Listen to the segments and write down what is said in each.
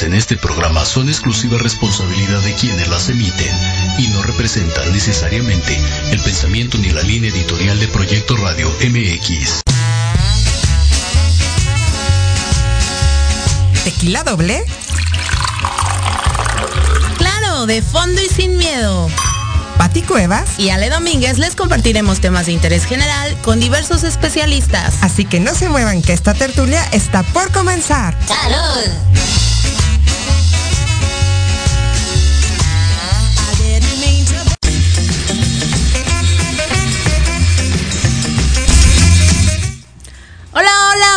vertidas en este programa son exclusiva responsabilidad de quienes las emiten y no representan necesariamente el pensamiento ni la línea editorial de Proyecto Radio MX. ¿Tequila doble? Claro, de fondo y sin miedo. Pati Cuevas y Ale Domínguez les compartiremos temas de interés general con diversos especialistas. Así que no se muevan que esta tertulia está por comenzar. ¡Salud!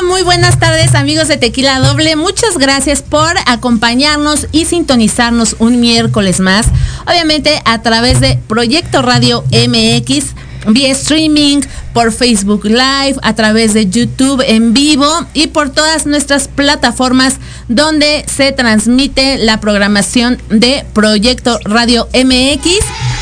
Muy buenas tardes amigos de Tequila Doble. Muchas gracias por acompañarnos y sintonizarnos un miércoles más. Obviamente a través de Proyecto Radio MX, vía streaming, por Facebook Live, a través de YouTube en vivo y por todas nuestras plataformas donde se transmite la programación de Proyecto Radio MX.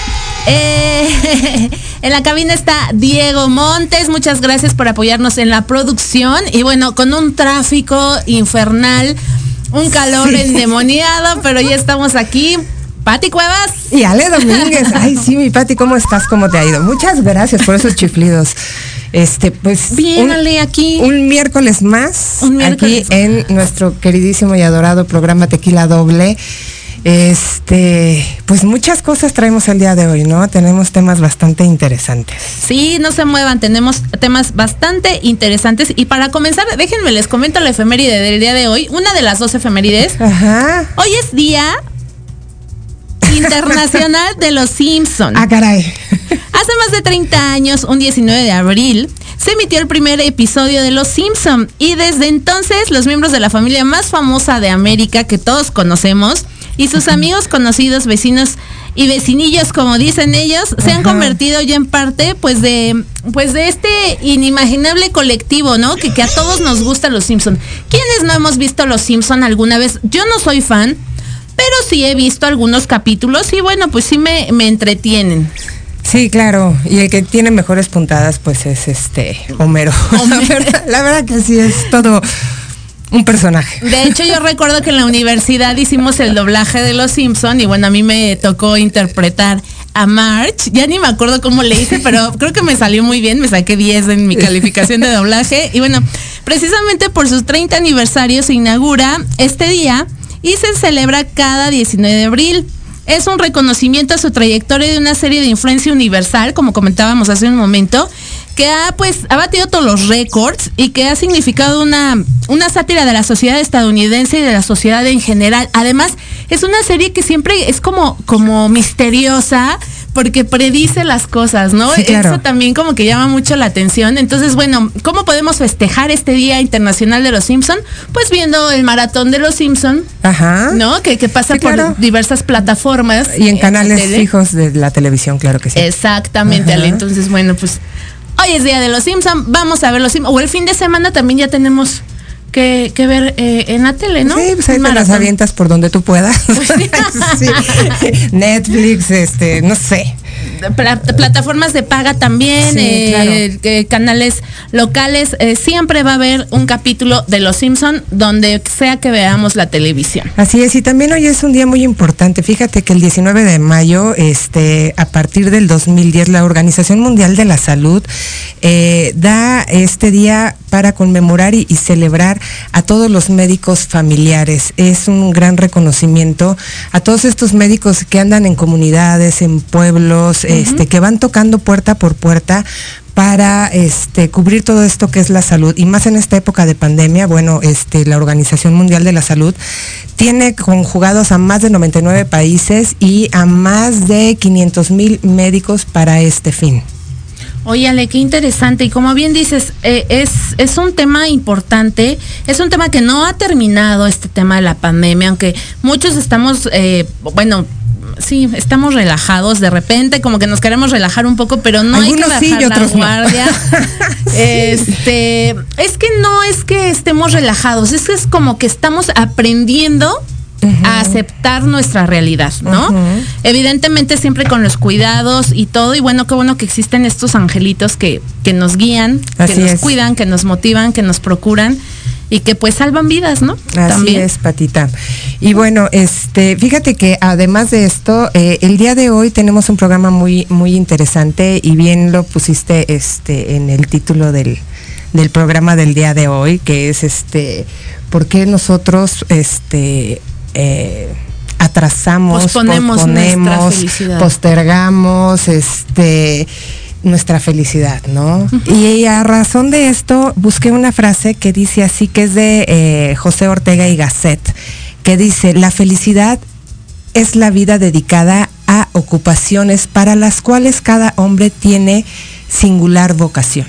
Eh, en la cabina está Diego Montes. Muchas gracias por apoyarnos en la producción. Y bueno, con un tráfico infernal, un calor endemoniado, pero ya estamos aquí. Pati Cuevas. Y Ale Domínguez. Ay, sí, mi Pati, ¿cómo estás? ¿Cómo te ha ido? Muchas gracias por esos chiflidos. Este, pues. Bien, un, Ale, aquí. Un miércoles más. Un miércoles aquí en nuestro queridísimo y adorado programa Tequila Doble. Este, pues muchas cosas traemos el día de hoy, ¿no? Tenemos temas bastante interesantes. Sí, no se muevan, tenemos temas bastante interesantes. Y para comenzar, déjenme les comento la efeméride del día de hoy, una de las dos efemérides. Ajá. Hoy es día internacional de los Simpsons. Ah, caray. Hace más de 30 años, un 19 de abril, se emitió el primer episodio de Los Simpson y desde entonces los miembros de la familia más famosa de América que todos conocemos y sus amigos, conocidos, vecinos y vecinillos, como dicen ellos, se han convertido ya en parte, pues, de, pues, de este inimaginable colectivo, ¿no? Que, que a todos nos gustan los Simpson. ¿Quiénes no hemos visto los Simpson alguna vez? Yo no soy fan, pero sí he visto algunos capítulos y bueno, pues sí me, me entretienen. Sí, claro. Y el que tiene mejores puntadas, pues es este Homero. Homero. La, verdad, la verdad que sí es todo un personaje. De hecho, yo recuerdo que en la universidad hicimos el doblaje de Los Simpson y bueno, a mí me tocó interpretar a March. Ya ni me acuerdo cómo le hice, pero creo que me salió muy bien. Me saqué 10 en mi calificación de doblaje. Y bueno, precisamente por sus 30 aniversarios se inaugura este día y se celebra cada 19 de abril. Es un reconocimiento a su trayectoria de una serie de influencia universal, como comentábamos hace un momento, que ha pues ha batido todos los récords y que ha significado una, una sátira de la sociedad estadounidense y de la sociedad en general. Además, es una serie que siempre es como, como misteriosa porque predice las cosas, ¿no? Sí, claro. Eso también como que llama mucho la atención. Entonces, bueno, ¿cómo podemos festejar este Día Internacional de los Simpson? Pues viendo el maratón de los Simpson, Ajá. ¿no? Que, que pasa Sí, por diversas plataformas. Y en la canales fijos de la televisión, claro que sí. Exactamente. Ale. Entonces, bueno, pues hoy es día de los Simpson, vamos a ver los Simpson. O el fin de semana también ya tenemos que, que ver eh, en la tele, ¿no? Sí, pues ahí te las avientas por donde tú puedas. Sí. Netflix, este, no sé. Pla- plataformas de paga también, Sí, eh, eh, canales locales, eh, siempre va a haber un capítulo de Los Simpson donde sea que veamos la televisión. Así es, y también hoy es un día muy importante. Fíjate que el 19 de mayo, este, a partir del 2010, la Organización Mundial de la Salud da este día para conmemorar y, y celebrar a todos los médicos familiares. Es un gran reconocimiento a todos estos médicos que andan en comunidades, en pueblos, este, que van tocando puerta por puerta para este cubrir todo esto que es la salud y más en esta época de pandemia, bueno, este la Organización Mundial de la Salud tiene conjugados a más de 99 países y a más de 500 mil médicos para este fin. Oye, Ale, qué interesante. Y como bien dices, eh, es, es un tema importante, es un tema que no ha terminado este tema de la pandemia, aunque muchos estamos, eh, bueno, sí, estamos relajados de repente, como que nos queremos relajar un poco, pero no Algunos hay que sí bajar y otros la no. guardia. Este, es que no es que estemos relajados, es que es como que estamos aprendiendo a aceptar nuestra realidad, ¿no? Evidentemente siempre con los cuidados y todo, y bueno, qué bueno que existen estos angelitos que, que nos guían, que nos cuidan, que nos motivan, que nos procuran y que pues salvan vidas, ¿no? Así es, Patita. Y bueno, este, fíjate que además de esto, eh, el día de hoy tenemos un programa muy, muy interesante y bien lo pusiste este en el título del, del programa del día de hoy, que es este, ¿por qué nosotros este eh, atrasamos, posponemos, postergamos, este nuestra felicidad, ¿no? Y a razón de esto busqué una frase que dice así, que es de eh, José Ortega y Gasset, que dice, la felicidad es la vida dedicada a ocupaciones para las cuales cada hombre tiene singular vocación.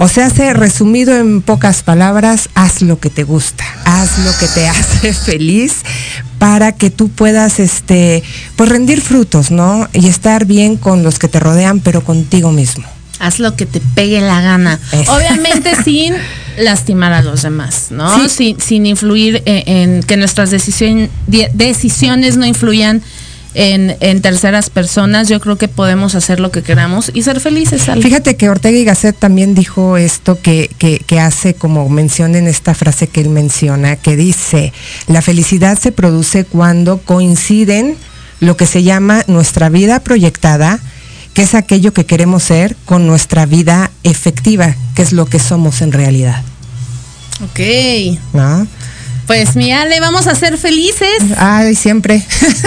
O sea, se resumido en pocas palabras, haz lo que te gusta, haz lo que te hace feliz para que tú puedas este pues rendir frutos, ¿no? Y estar bien con los que te rodean, pero contigo mismo. Haz lo que te pegue la gana. Obviamente sin lastimar a los demás, ¿no? Sin, sin influir en, que nuestras decisiones no influyan en, terceras personas, yo creo que podemos hacer lo que queramos y ser felices. Fíjate que Ortega y Gasset también dijo esto que, que, hace como mención en esta frase que él menciona, que dice, la felicidad se produce cuando coinciden lo que se llama nuestra vida proyectada, que es aquello que queremos ser, con nuestra vida efectiva, que es lo que somos en realidad. Ok. ¿No? Pues mi Ale, vamos a ser felices. Ay, siempre.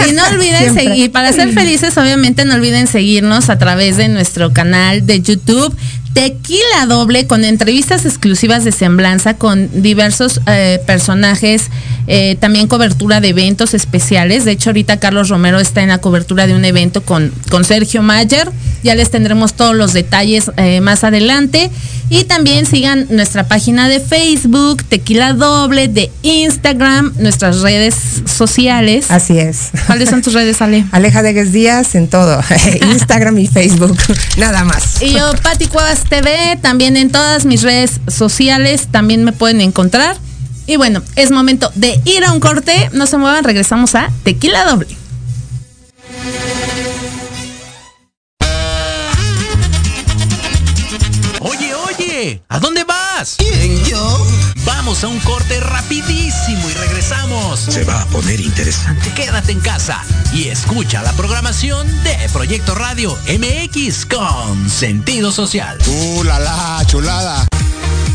Y no olviden seguir, para ser felices, obviamente no olviden seguirnos a través de nuestro canal de YouTube. Tequila Doble con entrevistas exclusivas de semblanza con diversos eh, personajes, eh, también cobertura de eventos especiales. De hecho, ahorita Carlos Romero está en la cobertura de un evento con, con Sergio Mayer. Ya les tendremos todos los detalles eh, más adelante. Y también sigan nuestra página de Facebook, Tequila Doble, de Instagram, nuestras redes sociales. Así es. ¿Cuáles son tus redes, Ale? Aleja de Díaz en todo. Instagram y Facebook. Nada más. Y yo, Pati Cuevas TV, también en todas mis redes sociales también me pueden encontrar. Y bueno, es momento de ir a un corte. No se muevan, regresamos a Tequila Doble. Oye, oye, ¿a dónde vas? ¿Quién, yo? Vamos a un corte rapidísimo y regresamos. Se va a poner interesante. Quédate en casa y escucha la programación de Proyecto Radio MX con sentido social. ¡Uh, la, la chulada!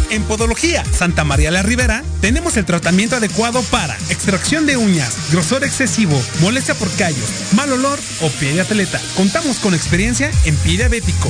En Podología Santa María la Ribera tenemos el tratamiento adecuado para extracción de uñas, grosor excesivo, molestia por callos, mal olor o pie de atleta. Contamos con experiencia en pie diabético.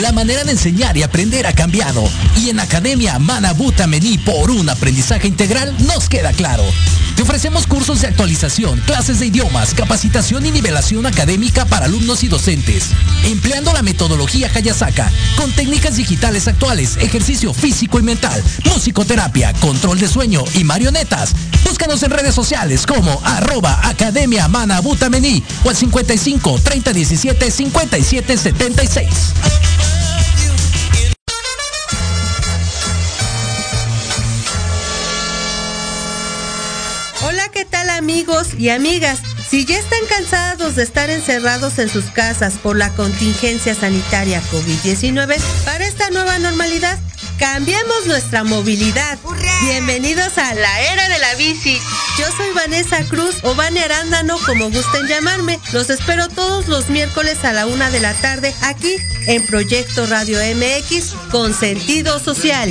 La manera de enseñar y aprender ha cambiado y en Academia Manabuta Mení por un aprendizaje integral nos queda claro. Te ofrecemos cursos de actualización, clases de idiomas, capacitación y nivelación académica para alumnos y docentes, empleando la metodología Hayasaka, con técnicas digitales actuales, ejercicio físico y mental, musicoterapia, control de sueño y marionetas. Búscanos en redes sociales como arroba Academia Manabuta Mení o al 55 30 17 57 76. amigos y amigas, si ya están cansados de estar encerrados en sus casas por la contingencia sanitaria COVID-19, para esta nueva normalidad, cambiemos nuestra movilidad. Bienvenidos a la era de la bici. Yo soy Vanessa Cruz o Vane Arándano, como gusten llamarme. Los espero todos los miércoles a la una de la tarde aquí en Proyecto Radio MX con sentido social.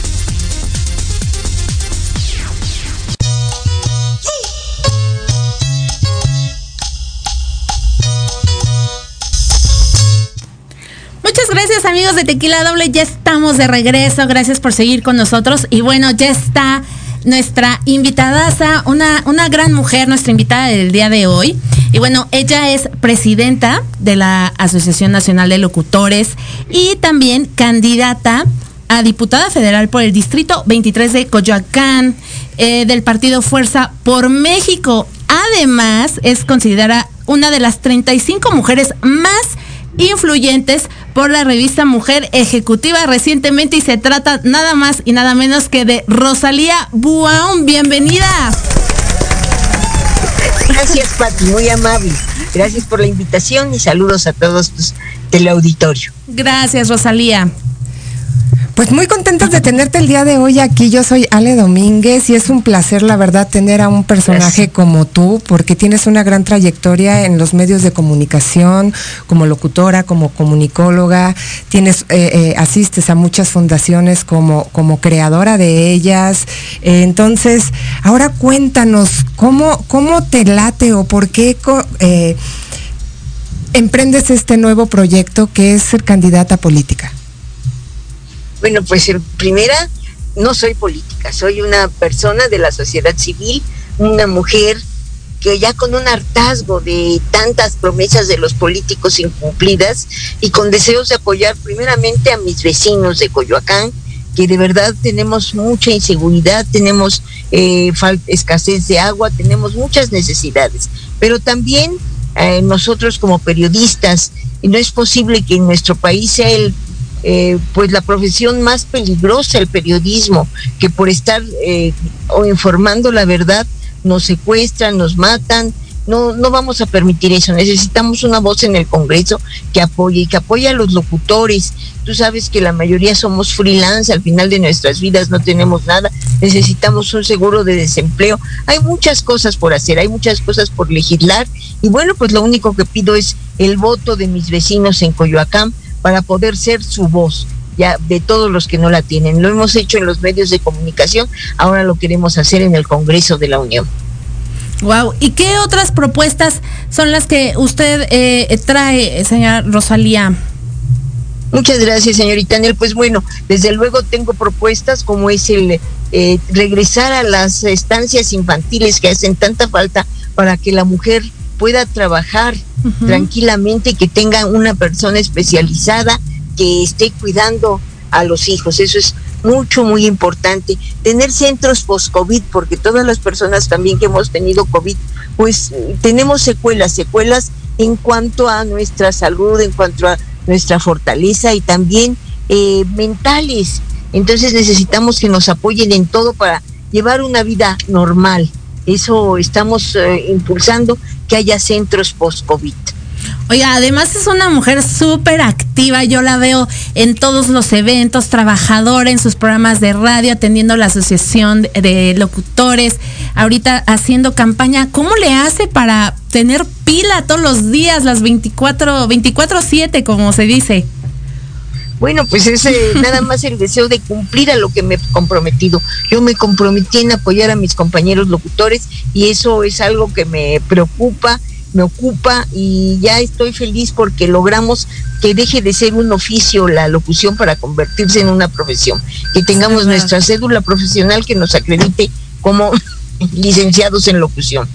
Amigos de Tequila Doble, ya estamos de regreso, gracias por seguir con nosotros y bueno, ya está nuestra invitadaza, una, una gran mujer, nuestra invitada del día de hoy. Y bueno, ella es presidenta de la Asociación Nacional de Locutores y también candidata a diputada federal por el Distrito 23 de Coyoacán eh, del partido Fuerza por México. Además, es considerada una de las 35 mujeres más influyentes por la revista Mujer Ejecutiva recientemente y se trata nada más y nada menos que de Rosalía Buaun. Bienvenida. Gracias, Pati, muy amable. Gracias por la invitación y saludos a todos tus teleauditorio. Gracias, Rosalía. Pues muy contentos de tenerte el día de hoy aquí. Yo soy Ale Domínguez y es un placer, la verdad, tener a un personaje como tú, porque tienes una gran trayectoria en los medios de comunicación, como locutora, como comunicóloga. Tienes, eh, eh, asistes a muchas fundaciones como, como creadora de ellas. Eh, entonces, ahora cuéntanos, ¿cómo, cómo te late o por qué emprendes este nuevo proyecto que es ser candidata política? Bueno, pues en primera, no soy política, soy una persona de la sociedad civil, una mujer que ya con un hartazgo de tantas promesas de los políticos incumplidas y con deseos de apoyar primeramente a mis vecinos de Coyoacán, que de verdad tenemos mucha inseguridad, tenemos eh, escasez de agua, tenemos muchas necesidades, pero también eh, nosotros como periodistas, no es posible que en nuestro país sea el eh, pues la profesión más peligrosa, el periodismo, que por estar eh, o informando la verdad nos secuestran, nos matan. No, no vamos a permitir eso. Necesitamos una voz en el Congreso que apoye y que apoye a los locutores. Tú sabes que la mayoría somos freelance, al final de nuestras vidas no tenemos nada. Necesitamos un seguro de desempleo. Hay muchas cosas por hacer, hay muchas cosas por legislar. Y bueno, pues lo único que pido es el voto de mis vecinos en Coyoacán para poder ser su voz ya de todos los que no la tienen. Lo hemos hecho en los medios de comunicación, ahora lo queremos hacer en el Congreso de la Unión. Wow, ¿y qué otras propuestas son las que usted eh, trae, señora Rosalía? Muchas gracias, señorita Anel. Pues bueno, desde luego tengo propuestas como es el eh, regresar a las estancias infantiles que hacen tanta falta para que la mujer pueda trabajar tranquilamente, que tenga una persona especializada que esté cuidando a los hijos. Eso es mucho, muy importante. Tener centros post-COVID, porque todas las personas también que hemos tenido COVID, pues tenemos secuelas, secuelas en cuanto a nuestra salud, en cuanto a nuestra fortaleza y también eh, mentales. Entonces necesitamos que nos apoyen en todo para llevar una vida normal. Eso estamos eh, impulsando que haya centros post-COVID. Oiga, además es una mujer súper activa, yo la veo en todos los eventos, trabajadora en sus programas de radio, atendiendo la asociación de locutores, ahorita haciendo campaña. ¿Cómo le hace para tener pila todos los días, las 24, 24-7, como se dice? Bueno, pues es nada más el deseo de cumplir a lo que me he comprometido. Yo me comprometí en apoyar a mis compañeros locutores y eso es algo que me preocupa, me ocupa y ya estoy feliz porque logramos que deje de ser un oficio la locución para convertirse en una profesión, que tengamos nuestra cédula profesional que nos acredite como licenciados en locución.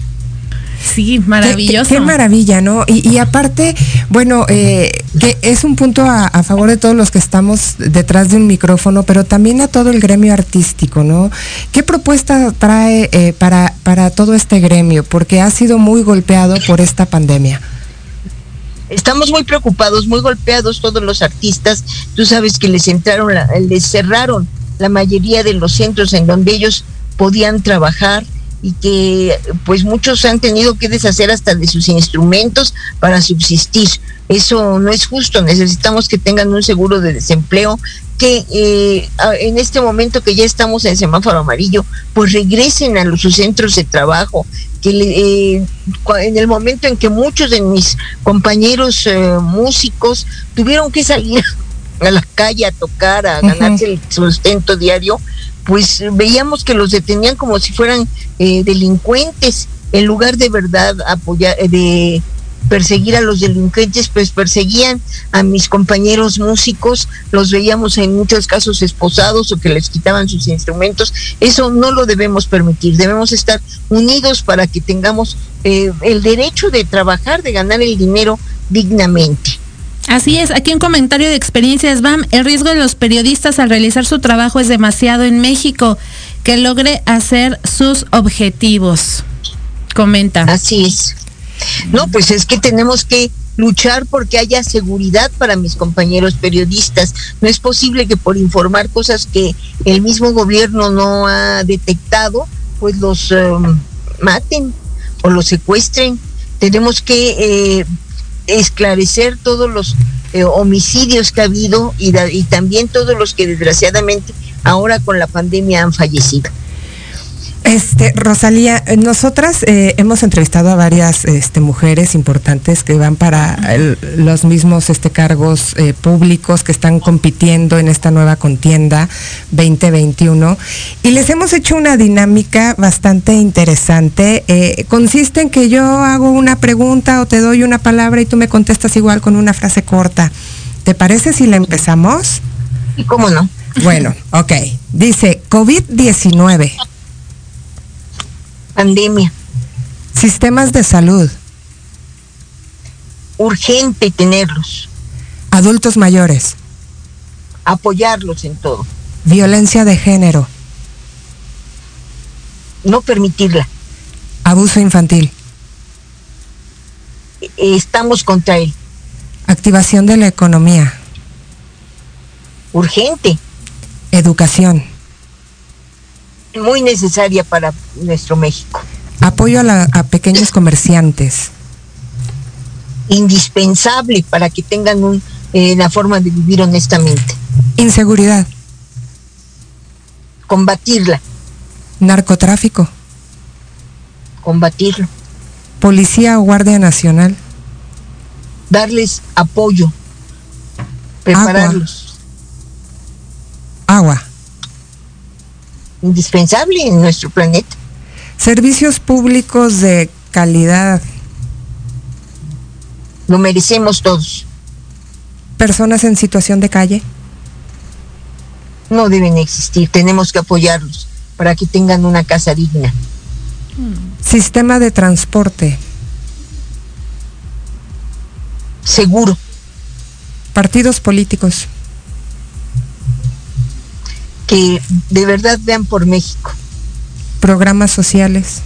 Sí, maravilloso. Qué, maravilla, ¿no? Y, aparte, bueno, eh, que es un punto a, favor de todos los que estamos detrás de un micrófono, pero también a todo el gremio artístico, ¿no? ¿Qué propuesta trae eh, para, para todo este gremio? Porque ha sido muy golpeado por esta pandemia. Estamos muy preocupados, muy golpeados todos los artistas. Tú sabes que les entraron, les cerraron la mayoría de los centros en donde ellos podían trabajar y que pues muchos han tenido que deshacer hasta de sus instrumentos para subsistir. Eso no es justo, necesitamos que tengan un seguro de desempleo, que eh, en este momento que ya estamos en semáforo amarillo, pues regresen a los, sus centros de trabajo, que eh, en el momento en que muchos de mis compañeros eh, músicos tuvieron que salir a la calle a tocar, a ganarse el sustento diario, pues veíamos que los detenían como si fueran delincuentes, en lugar de verdad apoyar, de perseguir a los delincuentes, pues perseguían a mis compañeros músicos, los veíamos en muchos casos esposados o que les quitaban sus instrumentos. Eso no lo debemos permitir, debemos estar unidos para que tengamos eh, el derecho de trabajar, de ganar el dinero dignamente. Así es, aquí un comentario de experiencias BAM, el riesgo de los periodistas al realizar su trabajo es demasiado en México, que logre hacer sus objetivos. Comenta. Así es. No, pues es que tenemos que luchar porque haya seguridad para mis compañeros periodistas. No es posible que por informar cosas que el mismo gobierno no ha detectado, pues los um, maten o los secuestren. Tenemos que eh, esclarecer todos los eh, homicidios que ha habido y, y también todos los que desgraciadamente ahora con la pandemia han fallecido. Este, Rosalía, nosotras eh, hemos entrevistado a varias este, mujeres importantes que van para los mismos este, cargos eh, públicos que están compitiendo en esta nueva contienda 2021 y les hemos hecho una dinámica bastante interesante. Eh, consiste en que yo hago una pregunta o te doy una palabra y tú me contestas igual con una frase corta. ¿Te parece si la empezamos? ¿Cómo no? Bueno, ok. Dice COVID-19 pandemia. Sistemas de salud. Urgente tenerlos. Adultos mayores. Apoyarlos en todo. Violencia de género. No permitirla. Abuso infantil. Estamos contra él. Activación de la economía. Urgente. Educación muy necesaria para nuestro México. Apoyo a, pequeños comerciantes. Indispensable para que tengan un, eh, la forma de vivir honestamente. Inseguridad. Combatirla. Narcotráfico. Combatirlo. Policía o Guardia Nacional. Darles apoyo. Prepararlos. Agua indispensable en nuestro planeta. Servicios públicos de calidad. Lo merecemos todos. Personas en situación de calle. No deben existir, tenemos que apoyarlos para que tengan una casa digna. Sistema de transporte. Seguro. Partidos políticos que de verdad vean por México. Programas sociales.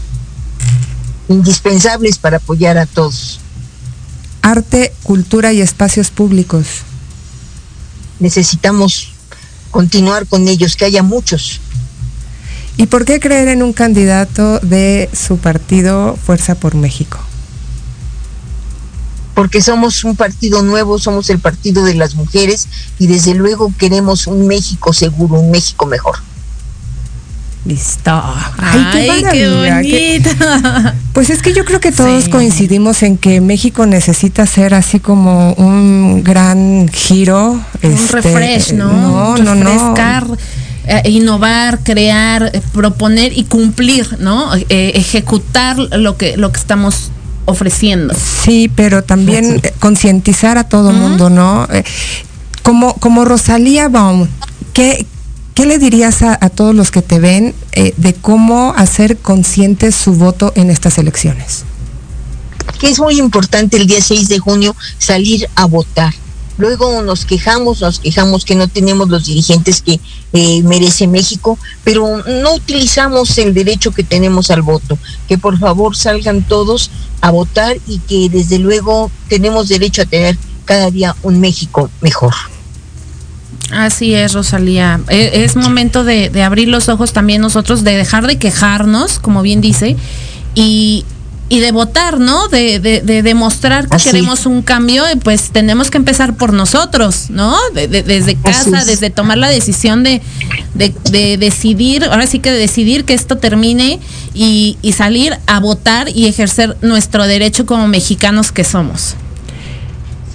Indispensables para apoyar a todos. Arte, cultura y espacios públicos. Necesitamos continuar con ellos, que haya muchos. ¿Y por qué creer en un candidato de su partido Fuerza por México? Porque somos un partido nuevo, somos el partido de las mujeres y desde luego queremos un México seguro, un México mejor. Listo. Ay, qué, bonito. Pues es que yo creo que todos coincidimos en que México necesita ser así como un gran giro. Un este, refresh, ¿no? No, no, no. Eh, innovar, crear, eh, proponer y cumplir, ¿no? Eh, ejecutar lo que, lo que estamos ofreciendo. Sí, pero también concientizar a todo el mundo, ¿no? Eh, como, como Rosalía Baum, ¿qué, ¿qué le dirías a, todos los que te ven eh, de cómo hacer consciente su voto en estas elecciones? Que es muy importante el día 6 de junio salir a votar Luego nos quejamos, nos quejamos que no tenemos los dirigentes que eh, merece México, pero no utilizamos el derecho que tenemos al voto. Que por favor salgan todos a votar y que desde luego tenemos derecho a tener cada día un México mejor. Así es, Rosalía. E, es, momento de, de, abrir los ojos también nosotros, de dejar de quejarnos, como bien dice, y y de votar, ¿no? De, de, de demostrar que Así. queremos un cambio, y pues tenemos que empezar por nosotros, ¿no? De- de- desde casa, es. desde tomar la decisión de, de, de decidir, ahora sí que de decidir que esto termine y, y salir a votar y ejercer nuestro derecho como mexicanos que somos.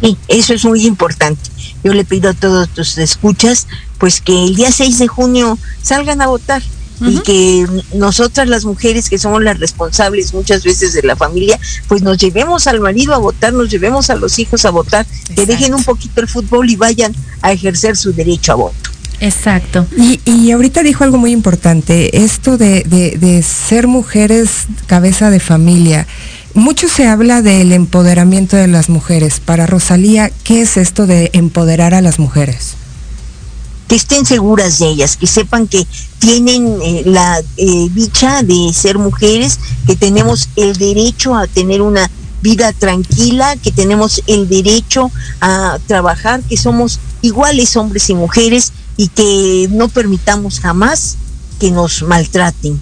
Sí, eso es muy importante. Yo le pido a todos tus escuchas, pues que el día 6 de junio salgan a votar y que nosotras las mujeres que somos las responsables muchas veces de la familia, pues nos llevemos al marido a votar, nos llevemos a los hijos a votar, que dejen un poquito el fútbol y vayan a ejercer su derecho a voto. Exacto. Y, y ahorita dijo algo muy importante, esto de, de- de ser mujeres cabeza de familia. Mucho se habla del empoderamiento de las mujeres. Para Rosalía, ¿qué es esto de empoderar a las mujeres? Que estén seguras de ellas, que sepan que tienen eh, la eh, dicha de ser mujeres, que tenemos el derecho a tener una vida tranquila, que tenemos el derecho a trabajar, que somos iguales hombres y mujeres y que no permitamos jamás que nos maltraten.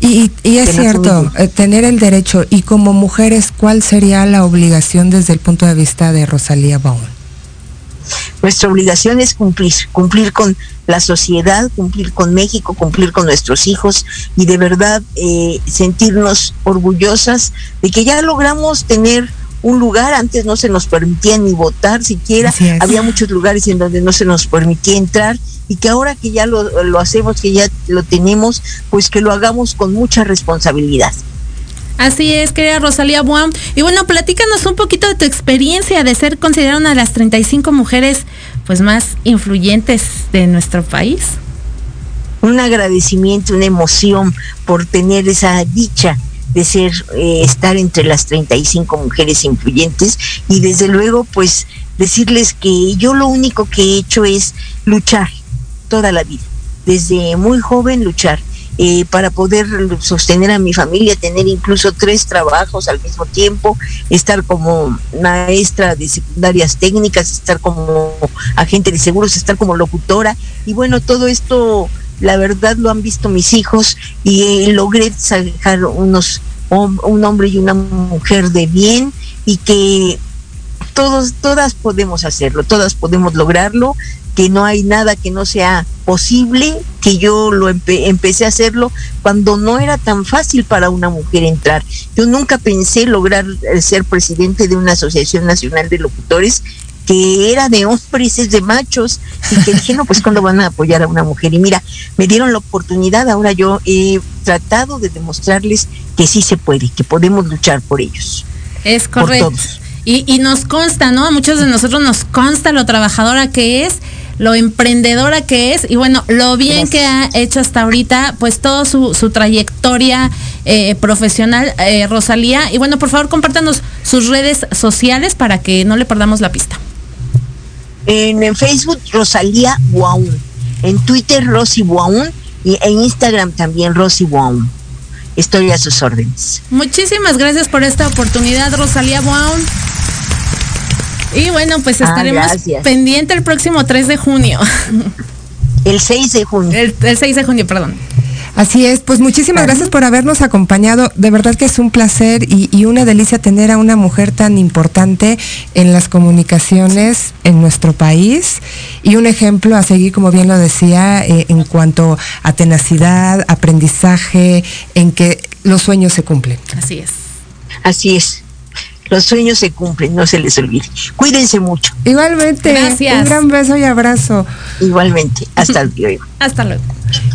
Y, y es cierto, eh, tener el derecho y como mujeres, ¿cuál sería la obligación desde el punto de vista de Rosalía Baum? Nuestra obligación es cumplir, cumplir con la sociedad, cumplir con México, cumplir con nuestros hijos y de verdad eh, sentirnos orgullosas de que ya logramos tener un lugar, antes no se nos permitía ni votar siquiera, había muchos lugares en donde no se nos permitía entrar y que ahora que ya lo, lo hacemos, que ya lo tenemos, pues que lo hagamos con mucha responsabilidad. Así es, querida Rosalía Buam. Y bueno, platícanos un poquito de tu experiencia de ser considerada una de las 35 mujeres pues más influyentes de nuestro país. un agradecimiento, una emoción por tener esa dicha de ser, eh, estar entre las 35 mujeres influyentes y desde luego pues decirles que yo lo único que he hecho es luchar toda la vida, desde muy joven luchar. Eh, para poder sostener a mi familia, tener incluso tres trabajos al mismo tiempo, estar como maestra de secundarias técnicas, estar como agente de seguros, estar como locutora. Y bueno, todo esto, la verdad, lo han visto mis hijos y eh, logré sacar unos, un hombre y una mujer de bien y que todos, todas podemos hacerlo, todas podemos lograrlo, que no hay nada que no sea posible, que yo lo empe- empecé a hacerlo cuando no era tan fácil para una mujer entrar. Yo nunca pensé lograr eh, ser presidente de una asociación nacional de locutores que era de hombres, es de machos, y que dije, no, pues cuando van a apoyar a una mujer. Y mira, me dieron la oportunidad, ahora yo he tratado de demostrarles que sí se puede, que podemos luchar por ellos. Es Por correcto. todos. Y, y nos consta, ¿no? A muchos de nosotros nos consta lo trabajadora que es, lo emprendedora que es y bueno, lo bien Gracias. que ha hecho hasta ahorita, pues toda su, su trayectoria eh, profesional, eh, Rosalía. Y bueno, por favor, compártanos sus redes sociales para que no le perdamos la pista. En, en Facebook, Rosalía Buaún. En Twitter, Rosy Buaún. Y en Instagram también, Rosy Buaún. Estoy a sus órdenes. Muchísimas gracias por esta oportunidad, Rosalía Brown. Y bueno, pues Ah, estaremos gracias. pendiente el próximo 3 de junio. El 6 de junio. El, el 6 de junio, perdón. Así es, pues muchísimas gracias por habernos acompañado. De verdad que es un placer y, y una delicia tener a una mujer tan importante en las comunicaciones en nuestro país y un ejemplo a seguir, como bien lo decía, eh, en cuanto a tenacidad, aprendizaje, en que los sueños se cumplen. Así es. Así es. Los sueños se cumplen, no se les olvide. Cuídense mucho. Igualmente, Gracias. un gran beso y abrazo. Igualmente. Hasta luego. Hasta luego.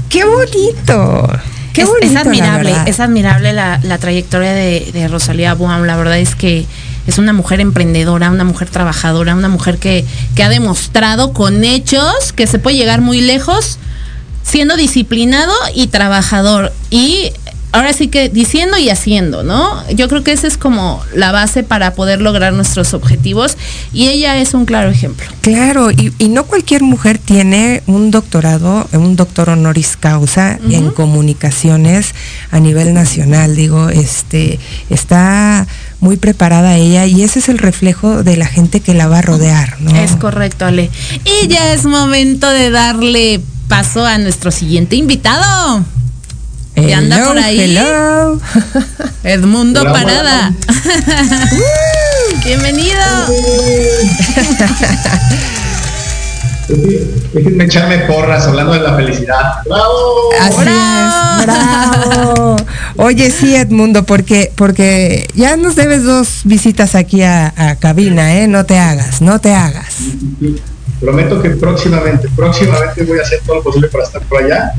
¡Qué bonito! ¡Qué es, bonito! es la admirable, verdad. es admirable la, la trayectoria de, de Rosalía Buam. La verdad es que es una mujer emprendedora, una mujer trabajadora, una mujer que, que ha demostrado con hechos que se puede llegar muy lejos siendo disciplinado y trabajador. Y ahora sí que diciendo y haciendo, ¿no? Yo creo que esa es como la base para poder lograr nuestros objetivos. Y ella es un claro ejemplo. Claro, y, y no cualquier mujer tiene un doctorado, un doctor honoris causa en comunicaciones a nivel nacional. Digo, este, está muy preparada ella y ese es el reflejo de la gente que la va a rodear, ¿no? Es correcto, Ale. Y ya es momento de darle paso a nuestro siguiente invitado. Que anda por ahí. hello. Edmundo Parada. Bienvenido. Déjenme echarme porras hablando de la felicidad. ¡Bravo! Así es, bravo. Oye, sí, Edmundo, porque, porque ya nos debes dos visitas aquí a, a cabina, ¿eh? No te hagas, no te hagas. Prometo que próximamente, próximamente voy a hacer todo lo posible para estar por allá.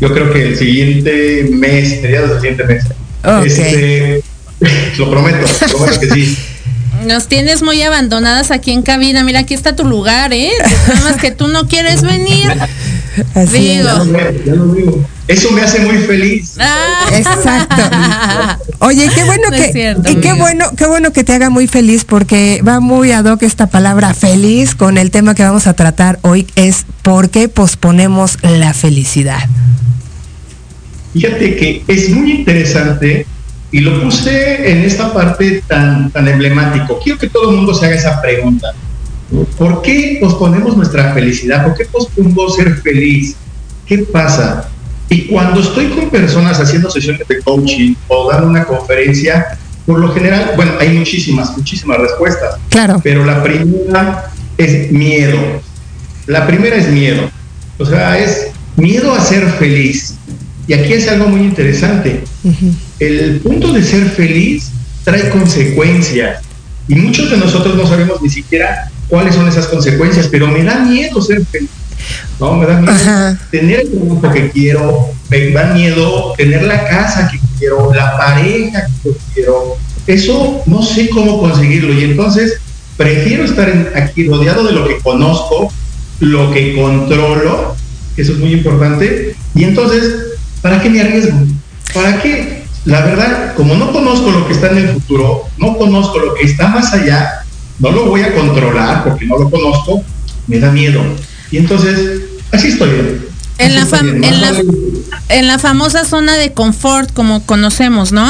Yo creo que el siguiente mes, mediados del siguiente mes. Ok. Este, lo prometo, prometo que sí. Nos tienes muy abandonadas aquí en cabina. Mira, aquí está tu lugar, ¿eh? Nada más que tú no quieres venir. Así Digo. Ya lo veo, ya lo veo. Eso me hace muy feliz. Ah. Exacto. Oye, qué bueno No que cierto. y qué bueno, qué bueno que te haga muy feliz porque va muy ad hoc esta palabra feliz con el tema que vamos a tratar hoy es por qué posponemos la felicidad. Fíjate que es muy interesante y lo puse en esta parte tan, tan emblemático. Quiero que todo el mundo se haga esa pregunta. ¿Por qué posponemos nuestra felicidad? ¿Por qué pospongo ser feliz? ¿Qué pasa? Y cuando estoy con personas haciendo sesiones de coaching o dando una conferencia, por lo general, bueno, hay muchísimas, muchísimas respuestas. Claro. Pero la primera es miedo. La primera es miedo. O sea, es miedo a ser feliz. Y aquí es algo muy interesante. El punto de ser feliz trae consecuencias. Y muchos de nosotros no sabemos ni siquiera cuáles son esas consecuencias, pero me da miedo ser feliz. No, me da miedo Ajá. tener el trabajo que quiero, me da miedo tener la casa que quiero, la pareja que quiero. Eso no sé cómo conseguirlo y entonces prefiero estar en- aquí rodeado de lo que conozco, lo que controlo, eso es muy importante, y entonces, ¿para qué me arriesgo? ¿Para qué? La verdad, como no conozco lo que está en el futuro, no conozco lo que está más allá, no lo voy a controlar porque no lo conozco, me da miedo. Y entonces, así estoy. En Así la, estoy bien. En, la, vale- en la famosa zona de confort, como conocemos, ¿no?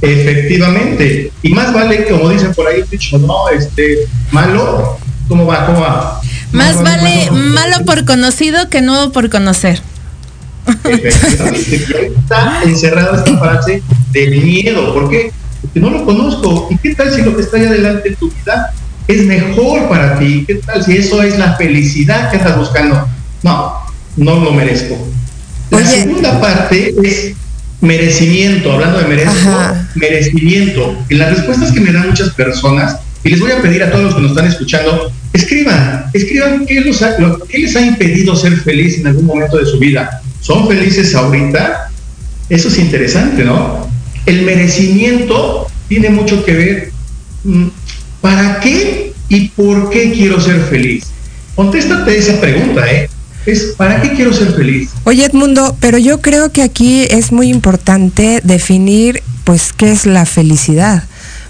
Efectivamente. Y más vale, como dicen por ahí, dicho, no, este, malo, ¿cómo va? ¿Cómo va? Más vale malo. malo por conocido que nuevo por conocer. Está encerrada esta frase del miedo. ¿Por qué? Porque no lo conozco. ¿Y qué tal si lo que está ahí adelante en tu vida es mejor para ti? ¿Qué tal si eso es la felicidad que estás buscando? No, no lo merezco. La Oye. segunda parte es merecimiento. Hablando de merezco, Ajá. merecimiento. En las respuestas que me dan muchas personas, y les voy a pedir a todos los que nos están escuchando, escriban, escriban qué, los ha- lo- qué les ha impedido ser feliz en algún momento de su vida. ¿Son felices ahorita? Eso es interesante, ¿no? El merecimiento tiene mucho que ver. mm, ¿Para qué y por qué quiero ser feliz? Contéstate esa pregunta, ¿eh? Es ¿para qué quiero ser feliz? Oye, Edmundo, pero yo creo que aquí es muy importante definir, pues, qué es la felicidad,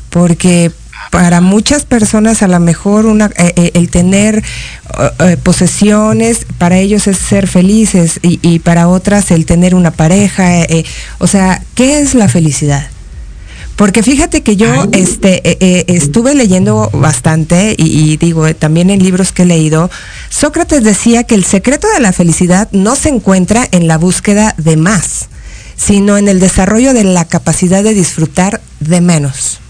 porque para muchas personas a lo mejor una, eh, eh, el tener eh, posesiones, para ellos es ser felices y, y para otras el tener una pareja, eh, o sea, ¿qué es la felicidad? Porque fíjate que yo este, eh, eh, estuve leyendo bastante y, y digo, eh, también en libros que he leído, Sócrates decía que el secreto de la felicidad no se encuentra en la búsqueda de más, sino en el desarrollo de la capacidad de disfrutar de menos.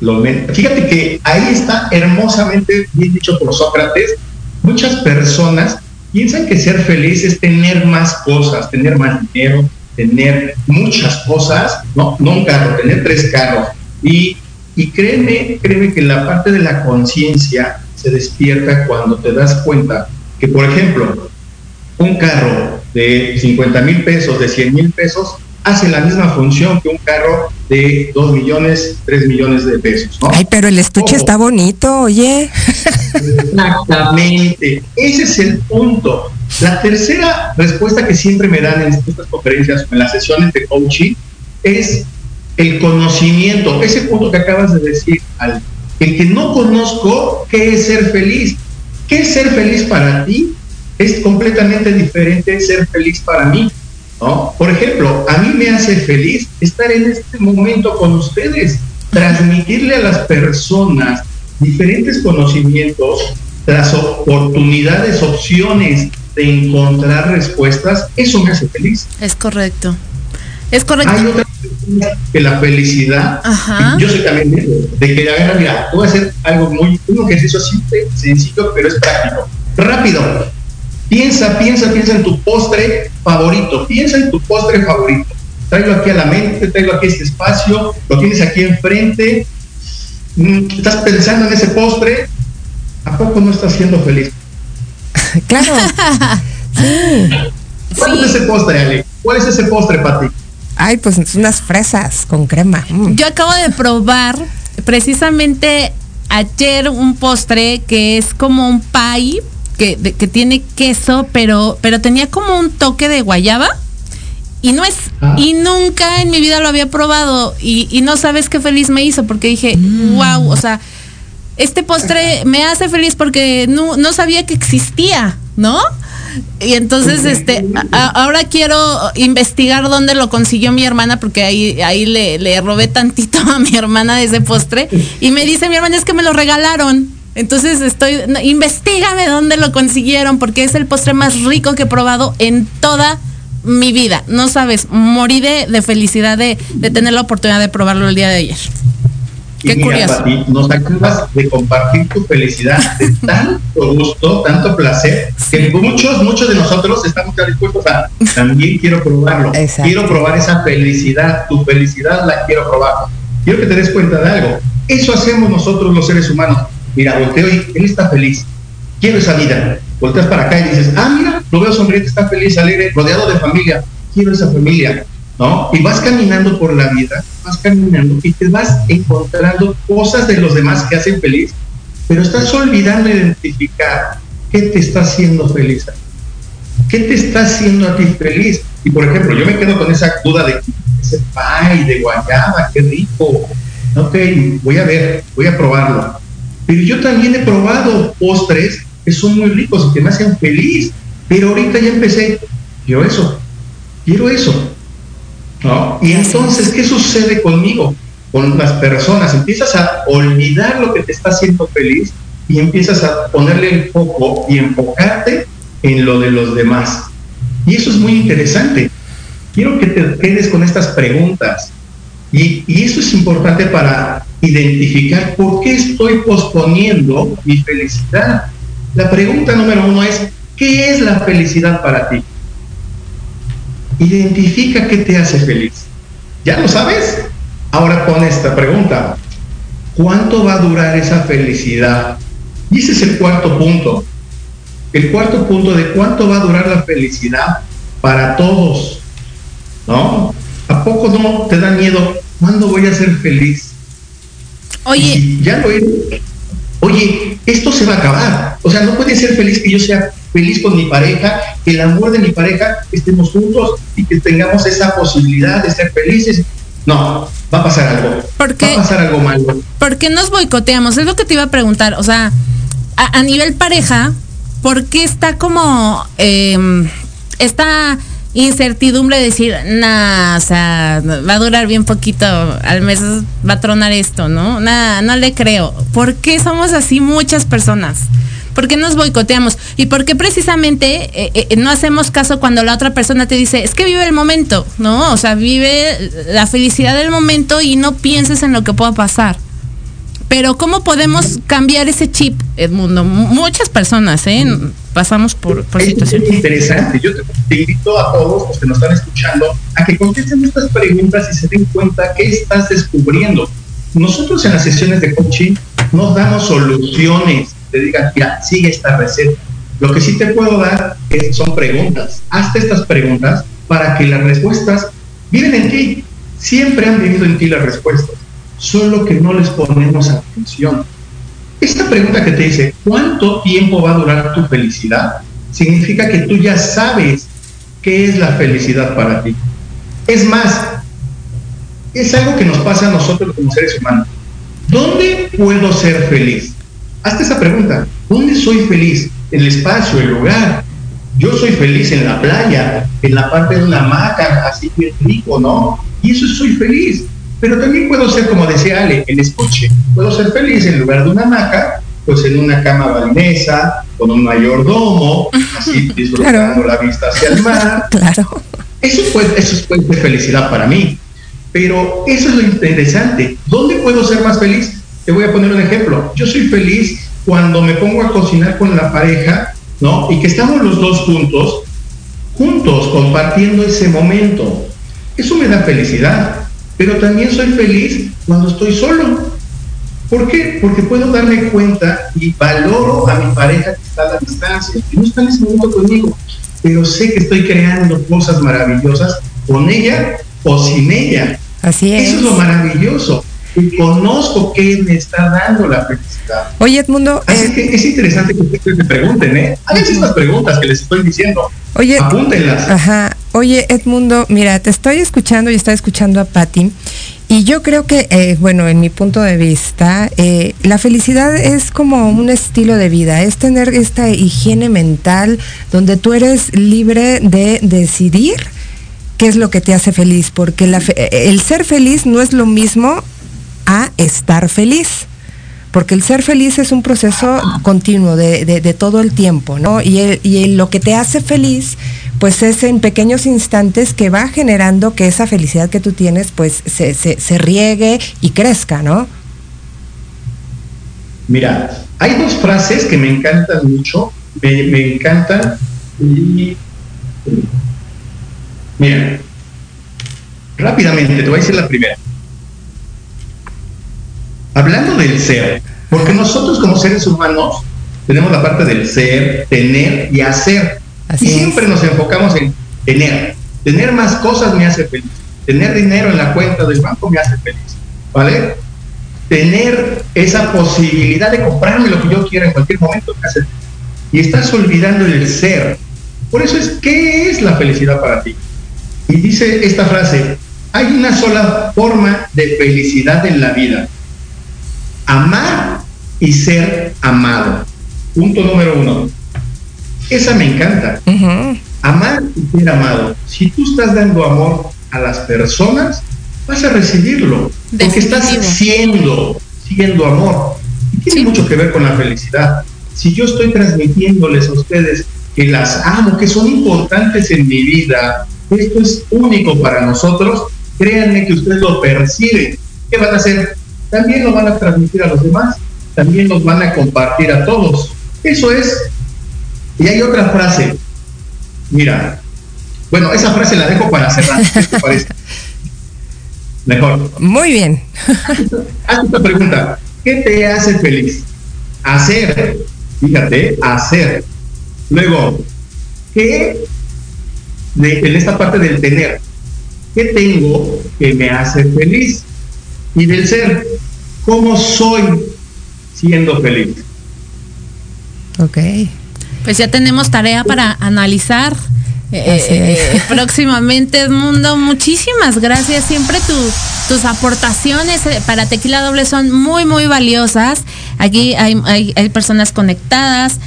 Lo Fíjate que ahí está hermosamente bien dicho por Sócrates. Muchas personas piensan que ser feliz es tener más cosas, tener más dinero, tener muchas cosas, no, no un carro, tener tres carros. Y, y créeme, créeme que la parte de la conciencia se despierta cuando te das cuenta que, por ejemplo, un carro de 50 mil pesos, de 100 mil pesos, hace la misma función que un carro de 2 millones, 3 millones de pesos. ¿no? Ay, pero el estuche está bonito, oye. Exactamente, ese es el punto. La tercera respuesta que siempre me dan en estas conferencias o en las sesiones de coaching es el conocimiento, ese punto que acabas de decir, Al, el que no conozco qué es ser feliz. ¿Qué es ser feliz para ti? Es completamente diferente de ser feliz para mí. ¿No? Por ejemplo, a mí me hace feliz estar en este momento con ustedes, transmitirle a las personas diferentes conocimientos, las oportunidades, opciones de encontrar respuestas, eso me hace feliz. Es correcto. Es correcto. Hay otra, que la felicidad, yo soy también de, de que agarra, mira, tú vas a hacer algo muy, un ejercicio simple, sencillo, pero es práctico. Rápido. Piensa, piensa, piensa en tu postre favorito. Piensa en tu postre favorito. Tráelo aquí a la mente, tráelo aquí a este espacio, lo tienes aquí enfrente. Mm, Estás pensando en ese postre. ¿A poco no estás siendo feliz? claro. ¿Cuál es ese postre, Ale? ¿Cuál es ese postre para ti? Ay, pues unas fresas con crema. Mm. Yo acabo de probar precisamente ayer un postre que es como un pie que, de- que tiene queso, pero, pero tenía como un toque de guayaba. Y no es, y nunca en mi vida lo había probado. Y, y no sabes qué feliz me hizo, porque dije, wow, o sea, este postre me hace feliz porque no, no sabía que existía, ¿no? Y entonces, este, a- ahora quiero investigar dónde lo consiguió mi hermana, porque ahí, ahí le, le robé tantito a mi hermana de ese postre. Y me dice mi hermana, es que me lo regalaron. Entonces estoy, no, investigame dónde lo consiguieron, porque es el postre más rico que he probado en toda mi vida. No sabes, morí de, de felicidad de, de tener la oportunidad de probarlo el día de ayer. Qué mira, curioso. Pati, nos acabas de compartir tu felicidad de tanto gusto, tanto placer, que muchos, muchos de nosotros estamos ya dispuestos a también quiero probarlo. Quiero probar esa felicidad, tu felicidad la quiero probar. Quiero que te des cuenta de algo. Eso hacemos nosotros los seres humanos. Mira, volteo y él está feliz. Quiero esa vida. Volteas para acá y dices, ah, mira, lo veo sonriente, está feliz, alegre, rodeado de familia. Quiero esa familia. ¿no? Y vas caminando por la vida, vas caminando y te vas encontrando cosas de los demás que hacen feliz, pero estás olvidando identificar qué te está haciendo feliz. ¿Qué te está haciendo a ti feliz? Y por ejemplo, yo me quedo con esa duda de ese pie de guayaba, qué rico. Ok, voy a ver, voy a probarlo. Pero yo también he probado postres que son muy ricos y que me hacen feliz. Pero ahorita ya empecé, quiero eso, quiero eso. ¿no? Y entonces, ¿qué sucede conmigo? Con las personas, empiezas a olvidar lo que te está haciendo feliz y empiezas a ponerle el foco y enfocarte en lo de los demás. Y eso es muy interesante. Quiero que te quedes con estas preguntas. Y, y eso es importante para identificar por qué estoy posponiendo mi felicidad. La pregunta número uno es, ¿qué es la felicidad para ti? Identifica qué te hace feliz. ¿Ya lo sabes? Ahora pon esta pregunta. ¿Cuánto va a durar esa felicidad? Y ese es el cuarto punto. El cuarto punto de cuánto va a durar la felicidad para todos. ¿No? ¿A poco no te da miedo? ¿Cuándo voy a ser feliz? Oye. ya lo he. Oye, esto se va a acabar. O sea, no puede ser feliz que yo sea feliz con mi pareja, que el amor de mi pareja estemos juntos y que tengamos esa posibilidad de ser felices. No, va a pasar algo. Va a pasar algo malo. ¿Por qué nos boicoteamos? Es lo que te iba a preguntar. O sea, a, a nivel pareja, ¿por qué está como eh, esta incertidumbre de decir, nah, o sea, va a durar bien poquito, al mes va a tronar esto, ¿no? Nada, no le creo. ¿Por qué somos así muchas personas? ¿Por qué nos boicoteamos? ¿Y por qué precisamente eh, eh, no hacemos caso cuando la otra persona te dice, es que vive el momento, ¿no? O sea, vive la felicidad del momento y no pienses en lo que pueda pasar. Pero ¿cómo podemos cambiar ese chip, Edmundo? Muchas personas, ¿eh? Pasamos por, por Es situaciones. muy interesante. Yo te, te invito a todos los que nos están escuchando a que contesten estas preguntas y se den cuenta qué estás descubriendo. Nosotros en las sesiones de coaching nos damos soluciones. Te digan, mira, sigue esta receta. Lo que sí te puedo dar es- son preguntas. Hazte estas preguntas para que las respuestas viven en ti. Siempre han vivido en ti las respuestas, solo que no les ponemos atención. Esta pregunta que te dice, ¿cuánto tiempo va a durar tu felicidad? Significa que tú ya sabes qué es la felicidad para ti. Es más, es algo que nos pasa a nosotros como seres humanos. ¿Dónde puedo ser feliz? Hazte esa pregunta. ¿Dónde soy feliz? El espacio, el lugar. Yo soy feliz en la playa, en la parte de una hamaca, así bien rico, ¿no? Y eso soy feliz. Pero también puedo ser, como decía Ale, el escuche. Puedo ser feliz en lugar de una hamaca, pues en una cama balinesa, con un mayordomo, así disfrutando la vista hacia el mar. Claro. Eso, puede, eso puede ser felicidad para mí. Pero eso es lo interesante. ¿Dónde puedo ser más feliz? Te voy a poner un ejemplo. Yo soy feliz cuando me pongo a cocinar con la pareja, ¿no? Y que estamos los dos juntos, juntos, compartiendo ese momento. Eso me da felicidad. Pero también soy feliz cuando estoy solo. ¿Por qué? Porque puedo darme cuenta y valoro a mi pareja que está a la distancia, que no está en ese momento conmigo, pero sé que estoy creando cosas maravillosas con ella o sin ella. Así es. Eso es lo maravilloso. Y conozco qué me está dando la felicidad. Oye, Edmundo. Así eh, que es interesante que ustedes me pregunten, ¿eh? Hagan estas preguntas que les estoy diciendo. Oye, apúntenlas. Ajá. Oye, Edmundo, mira, te estoy escuchando y estoy escuchando a Patti. Y yo creo que, eh, bueno, en mi punto de vista, eh, la felicidad es como un estilo de vida, es tener esta higiene mental donde tú eres libre de decidir qué es lo que te hace feliz, porque el ser feliz no es lo mismo a estar feliz porque el ser feliz es un proceso continuo de, todo el tiempo, ¿no? Y, y, lo que te hace feliz pues es en pequeños instantes que va generando que esa felicidad que tú tienes pues se, riegue y crezca, ¿no? Mira, hay dos frases que me encantan mucho, me, encantan y... Mira, rápidamente, te voy a decir la primera. Hablando del ser, porque nosotros como seres humanos tenemos la parte del ser, tener y hacer y siempre nos enfocamos en tener. Tener más cosas me hace feliz. Tener dinero en la cuenta del banco me hace feliz. ¿Vale? Tener esa posibilidad de comprarme lo que yo quiera en cualquier momento me hace feliz. Y estás olvidando el ser. Por eso es, ¿qué es la felicidad para ti? Y dice esta frase, hay una sola forma de felicidad en la vida. Amar y ser amado. Punto número uno. Esa me encanta. Amar y ser amado. Si tú estás dando amor a las personas, vas a recibirlo. Porque estás siendo, siendo amor. Y tiene mucho que ver con la felicidad. Si yo estoy transmitiéndoles a ustedes que las amo, que son importantes en mi vida, esto es único para nosotros, créanme que ustedes lo perciben. ¿Qué van a hacer? También lo van a transmitir a los demás, también los van a compartir a todos. Eso es y hay otra frase. Mira, bueno, esa frase la dejo para cerrar. ¿Qué te parece? Mejor. Muy bien. Haz esta pregunta. ¿Qué te hace feliz? Hacer. Fíjate, hacer. Luego, ¿qué en esta parte del tener? ¿Qué tengo que me hace feliz? Y del ser, ¿cómo soy siendo feliz? Ok. Pues ya tenemos tarea para analizar. Eh, eh, eh, próximamente Edmundo, muchísimas gracias. Siempre tus aportaciones para Tequila Doble son muy, muy valiosas. Aquí hay, hay, personas conectadas.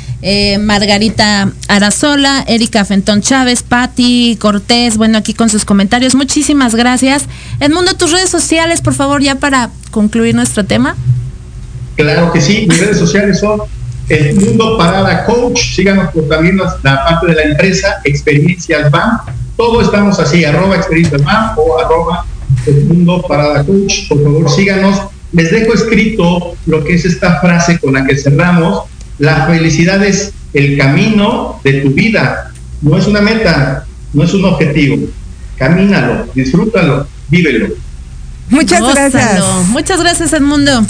Margarita Arazola, Erika Fentón Chávez, Patti Cortés, bueno, aquí con sus comentarios. Muchísimas gracias. Edmundo, tus redes sociales, por favor, ya para concluir nuestro tema. Claro que sí, mis redes sociales son el Mundo Parada Coach, síganos por también la parte de la empresa Experiencias BAM, todo estamos así, arroba Experiencias BAM o arroba el Mundo Parada Coach, por favor síganos. Les dejo escrito lo que es esta frase con la que cerramos, la felicidad es el camino de tu vida, no es una meta, no es un objetivo, camínalo, disfrútalo, vívelo. Muchas gracias. Muchas gracias, Edmundo.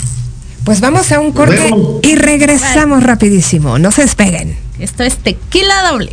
Pues vamos a un corte y regresamos rapidísimo. No se despeguen. Esto es tequila doble.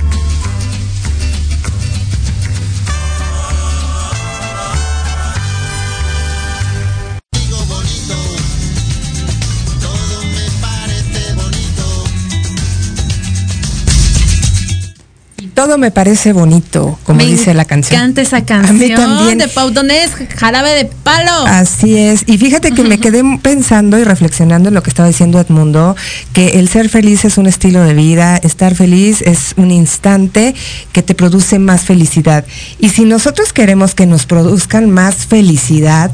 Todo me parece bonito, como dice la canción. Me encanta esa canción a mí también. de Pau Donés, jarabe de palo. Así es. Y fíjate que me quedé pensando y reflexionando en lo que estaba diciendo Edmundo, que el ser feliz es un estilo de vida, estar feliz es un instante que te produce más felicidad. Y si nosotros queremos que nos produzcan más felicidad,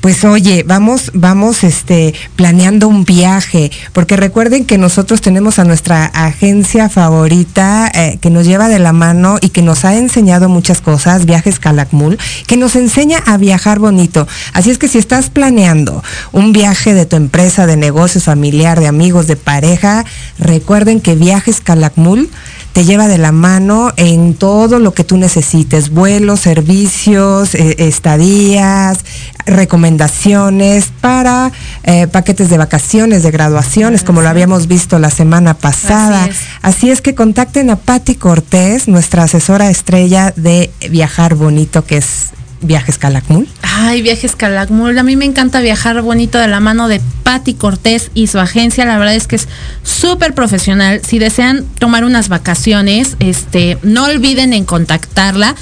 pues oye, vamos, vamos este, planeando un viaje, porque recuerden que nosotros tenemos a nuestra agencia favorita eh, que nos lleva de la mano y que nos ha enseñado muchas cosas, Viajes Calakmul, que nos enseña a viajar bonito. Así es que si estás planeando un viaje de tu empresa, de negocios, familiar, de amigos, de pareja, recuerden que Viajes Calakmul te lleva de la mano en todo lo que tú necesites, vuelos, servicios, eh, estadías, recomendaciones para eh, paquetes de vacaciones, de graduaciones, como lo habíamos visto la semana pasada. Así es, Así es que contacten a Patti Cortés, nuestra asesora estrella de Viajar Bonito, que es Viajes Calakmul. Ay, Viajes Calakmul. A mí me encanta viajar bonito de la mano de Patti Cortés y su agencia. La verdad es que es súper profesional. Si desean tomar unas vacaciones, este, no olviden en contactarla.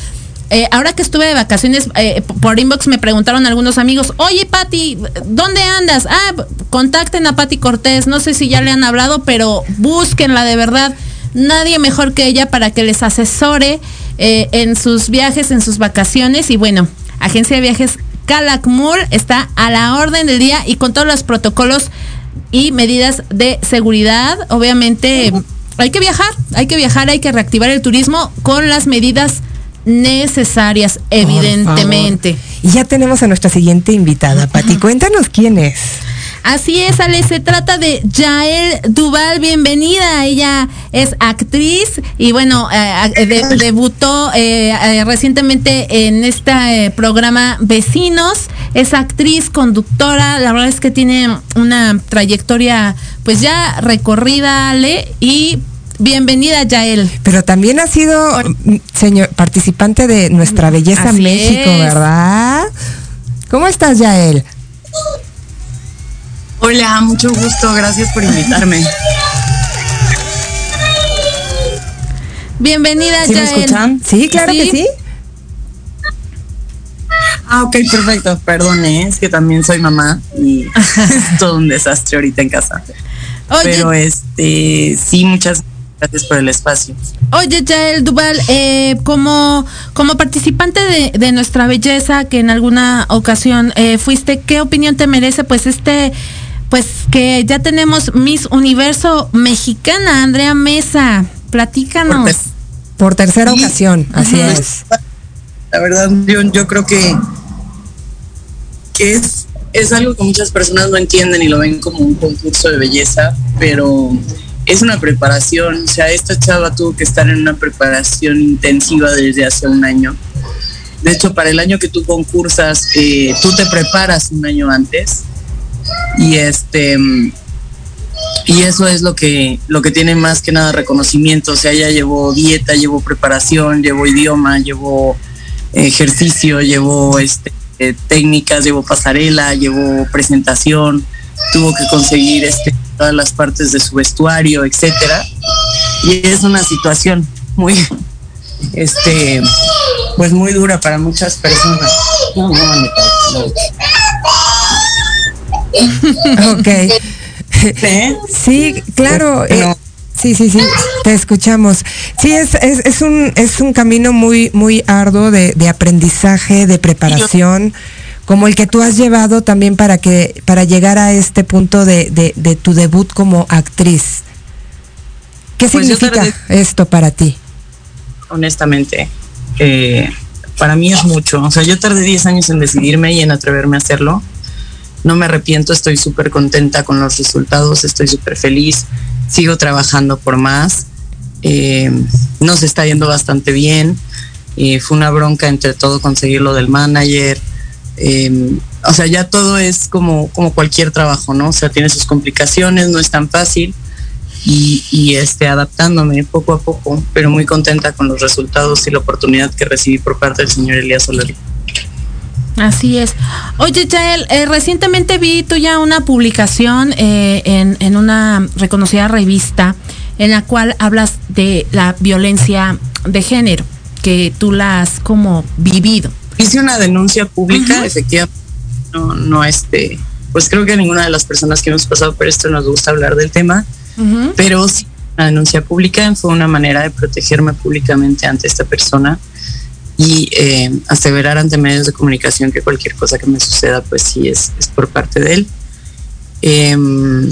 Eh, ahora que estuve de vacaciones, eh, por inbox me preguntaron algunos amigos, oye Patti, ¿dónde andas? Ah, contacten a Patti Cortés, no sé si ya le han hablado, pero búsquenla de verdad. Nadie mejor que ella para que les asesore eh, en sus viajes, en sus vacaciones. Y bueno, Agencia de Viajes Calakmul está a la orden del día y con todos los protocolos y medidas de seguridad. Obviamente hay que viajar, hay que viajar, hay que reactivar el turismo con las medidas necesarias, evidentemente. Y ya tenemos a nuestra siguiente invitada, Pati. Cuéntanos quién es. Así es, Ale, se trata de Yael Duval, bienvenida. Ella es actriz y bueno, eh, de, debutó eh, eh, recientemente en este programa Vecinos. Es actriz, conductora, la verdad es que tiene una trayectoria pues ya recorrida, Ale, y Bienvenida, Yael. Pero también ha sido, señor, participante de Nuestra Belleza Así México, es. ¿verdad? ¿Cómo estás, Yael? Hola, mucho gusto, gracias por invitarme. Bienvenida, ¿Sí me Yael. escuchan? Sí, claro que sí. Ah, ok, perfecto. Perdone, es que también soy mamá y es todo un desastre ahorita en casa. Oye, Pero este, sí, muchas gracias por el espacio. Oye, Yael Duval, eh, como, como participante de, de Nuestra Belleza, que en alguna ocasión eh, fuiste, ¿qué opinión te merece? Pues este, pues que ya tenemos Miss Universo Mexicana, Andrea Mesa. Platícanos. Por tercera Sí. ocasión, así Ajá. es. La verdad, yo, yo creo que, que es, es algo que muchas personas no entienden y lo ven como un concurso de belleza, pero es una preparación. O sea, esta chava tuvo que estar en una preparación intensiva desde hace un año. De hecho, para el año que tú concursas, eh, tú te preparas un año antes y este y eso es lo que lo que tiene más que nada reconocimiento. O sea, ella llevó dieta, llevó preparación, llevó idioma, llevó ejercicio, llevó este, eh, técnicas, llevó pasarela, llevó presentación, tuvo que conseguir este, todas las partes de su vestuario, etcétera. Y es una situación muy, este, pues muy dura para muchas personas. No, no, no. Ok. ¿Eh? Sí, claro. eh, No. sí, sí, sí, te escuchamos. Sí, es, es, es un, es un camino muy, muy arduo de, de aprendizaje, de preparación, como el que tú has llevado también para que, para llegar a este punto de, de, de tu debut como actriz. ¿Qué Pues significa esto para ti? honestamente. Eh, para mí es mucho. O sea, yo tardé 10 años en decidirme y en atreverme a hacerlo. No me arrepiento, estoy súper contenta con los resultados, estoy súper feliz, sigo trabajando por más, eh, nos está yendo bastante bien, eh, fue una bronca entre todo conseguir lo del manager, eh, o sea, ya todo es como, como cualquier trabajo, ¿no? O sea, tiene sus complicaciones, no es tan fácil y, y este, adaptándome poco a poco, pero muy contenta con los resultados y la oportunidad que recibí por parte del señor Elías Solari. Así es. Oye, Yael, eh, recientemente vi tú ya una publicación eh, en, en una reconocida revista en la cual hablas de la violencia de género, que tú la has como vivido. Hice una denuncia pública, efectivamente, no, no este, pues creo que a ninguna de las personas que hemos pasado por esto nos gusta hablar del tema, pero sí, la denuncia pública fue una manera de protegerme públicamente ante esta persona y eh, aseverar ante medios de comunicación que cualquier cosa que me suceda, pues sí es, es por parte de él. Em,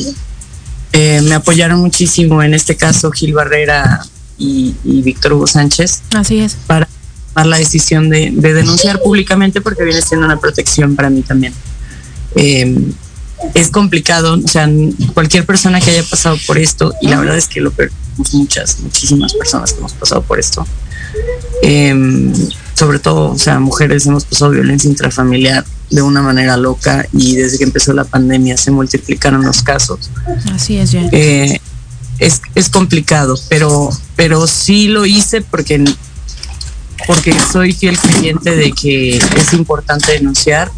eh, me apoyaron muchísimo en este caso Gil Barrera y, y Víctor Hugo Sánchez. Así es. Para tomar la decisión de, de denunciar públicamente porque viene siendo una protección para mí también. Eh, es complicado, o sea, cualquier persona que haya pasado por esto, y la verdad es que lo perdemos muchas, muchísimas personas que hemos pasado por esto, eh, sobre todo, o sea, mujeres hemos pasado violencia intrafamiliar de una manera loca y desde que empezó la pandemia se multiplicaron los casos. Así es. Eh, es, es complicado, pero, pero sí lo hice porque, porque soy fiel creyente de que es importante denunciar.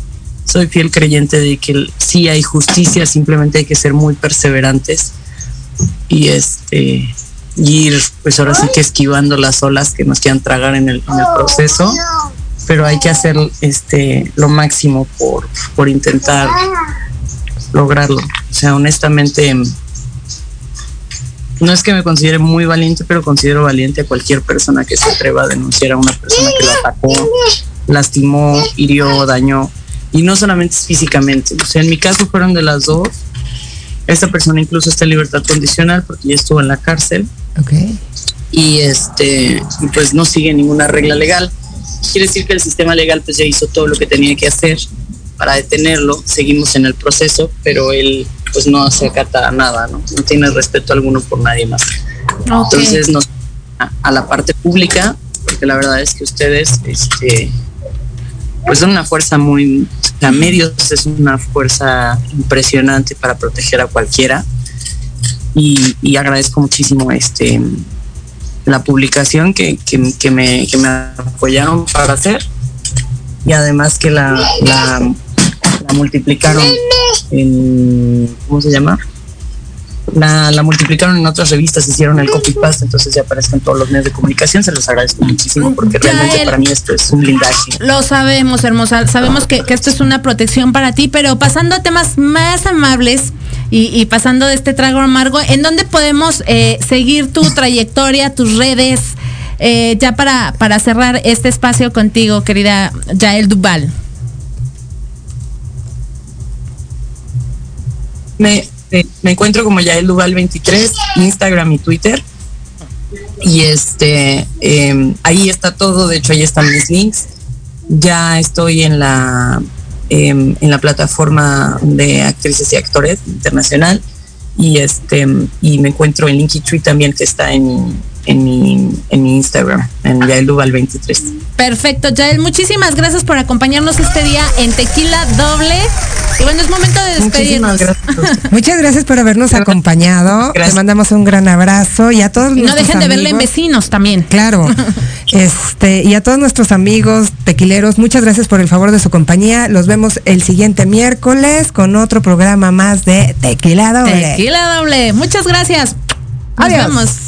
Soy fiel creyente de que sí hay justicia, simplemente hay que ser muy perseverantes y este y ir pues ahora sí que esquivando las olas que nos quieran tragar en el, proceso pero hay que hacer este lo máximo por, por intentar lograrlo. O sea, honestamente, no es que me considere muy valiente, pero considero valiente a cualquier persona que se atreva a denunciar a una persona que lo atacó, lastimó, hirió, dañó. Y no solamente físicamente. O sea, en mi caso fueron de las dos. Esta persona incluso está en libertad condicional porque ya estuvo en la cárcel. Okay. Y este, pues no sigue ninguna regla legal. Quiere decir que el sistema legal pues ya hizo todo lo que tenía que hacer para detenerlo. Seguimos en el proceso, pero él pues no se acata a nada, ¿no? No tiene respeto alguno por nadie más. Okay. Entonces nos a, a la parte pública, porque la verdad es que ustedes, este, pues son una fuerza muy, sea, medios es una fuerza impresionante para proteger a cualquiera. Y, agradezco muchísimo este la publicación que, que, me, que me apoyaron para hacer y además que la multiplicaron en, ¿cómo se llama? La, la, multiplicaron en otras revistas, hicieron el copy paste, entonces ya aparezcan todos los medios de comunicación. Se los agradezco muchísimo porque Ya realmente para mí esto es un blindaje. Lo sabemos, hermosa. Sabemos que, que esto es una protección para ti, pero pasando a temas más amables y, y pasando de este trago amargo, ¿en dónde podemos eh, seguir tu trayectoria, tus redes? eh, ya para, para cerrar este espacio contigo, querida Yael Duval. Me, me, me encuentro como Yael Duval 23, Instagram y Twitter. Y este, eh, ahí está todo, de hecho ahí están mis links. Ya estoy en la, eh, en la plataforma de actrices y actores internacional. Y este, y me encuentro en Linktree también, que está en en mi, en mi Instagram, en Yael Duval 23. Perfecto, Yael, muchísimas gracias por acompañarnos este día en Tequila Doble. Y bueno, es momento de despedirnos. Muchas gracias por habernos acompañado. Te mandamos un gran abrazo y a todos Y no dejen de verle en vecinos también. Claro. Este, y a todos nuestros amigos tequileros, muchas gracias por el favor de su compañía. Los vemos el siguiente miércoles con otro programa más de Tequila Doble. Tequila Doble. Muchas gracias. Nos Adiós. vemos.